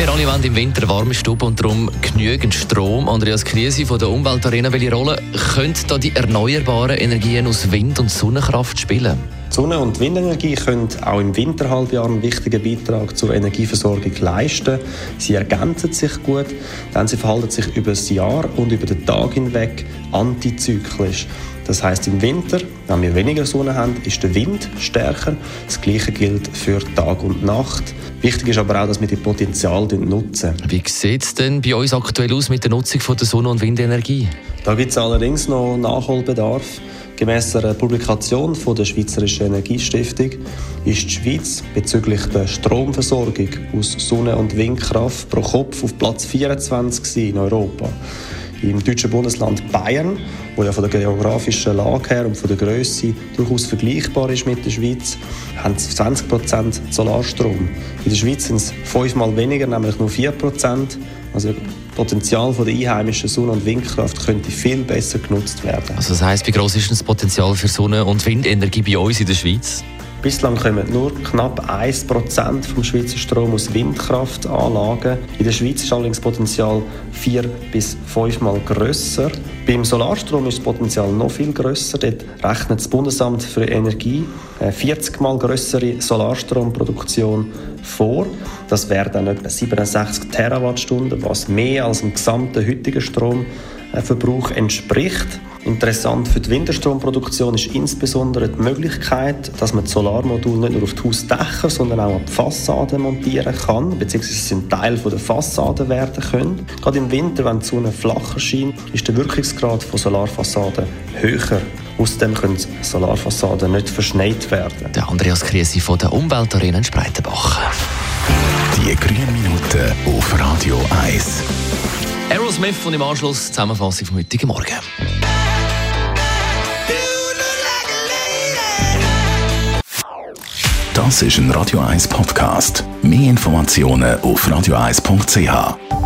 wir alle wollen im Winter warme Stube und darum genügend Strom. Andreas Krise von der Umweltarena, welche Rolle können da die erneuerbaren Energien aus Wind- und Sonnenkraft spielen? Sonne- und Windenergie können auch im Winterhalbjahr einen wichtigen Beitrag zur Energieversorgung leisten. Sie ergänzen sich gut, denn sie verhalten sich über das Jahr und über den Tag hinweg antizyklisch. Das heißt, im Winter, wenn wir weniger Sonne haben, ist der Wind stärker. Das Gleiche gilt für Tag und Nacht. Wichtig ist aber auch, dass wir die Potenzial nutzen. Wie sieht es denn bei uns aktuell aus mit der Nutzung von der Sonne- und Windenergie? Da gibt es allerdings noch Nachholbedarf. Gemäss einer Publikation von der Schweizerischen Energiestiftung ist die Schweiz bezüglich der Stromversorgung aus Sonne- und Windkraft pro Kopf auf Platz 24 in Europa im deutschen Bundesland Bayern, wo ja von der geografischen Lage her und von der Größe durchaus vergleichbar ist mit der Schweiz, haben 20 Prozent Solarstrom. In der Schweiz sind es fünfmal weniger, nämlich nur 4 Prozent. Also das Potenzial von der einheimischen Sonne- und Windkraft könnte viel besser genutzt werden. Also das heißt, wie groß ist das Potenzial für Sonne- und Windenergie bei uns in der Schweiz? Bislang kommen nur knapp 1% vom Schweizer Strom aus Windkraftanlagen. In der Schweiz ist allerdings das Potenzial vier bis fünfmal grösser. Beim Solarstrom ist das Potenzial noch viel grösser. Dort rechnet das Bundesamt für Energie 40 mal grössere Solarstromproduktion vor. Das wären dann etwa 67 Terawattstunden, was mehr als im gesamten heutigen Stromverbrauch entspricht. Interessant für die Winterstromproduktion ist insbesondere die Möglichkeit, dass man die Solarmodule nicht nur auf die Hausdächer, sondern auch auf die Fassade montieren kann, beziehungsweise sie ein Teil der Fassade werden können. Gerade im Winter, wenn die Sonne flacher scheint, ist der Wirkungsgrad von Solarfassaden höher. Außerdem können Solarfassaden nicht verschneit werden. Der Andreas Krise von der Umweltarena in Spreitenbach. Die grünen Minuten auf Radio 1. Aerosmith und im Anschluss Zusammenfassung vom heutigen Morgen. Das ist ein Radio 1 Podcast. Mehr Informationen auf radio1.ch.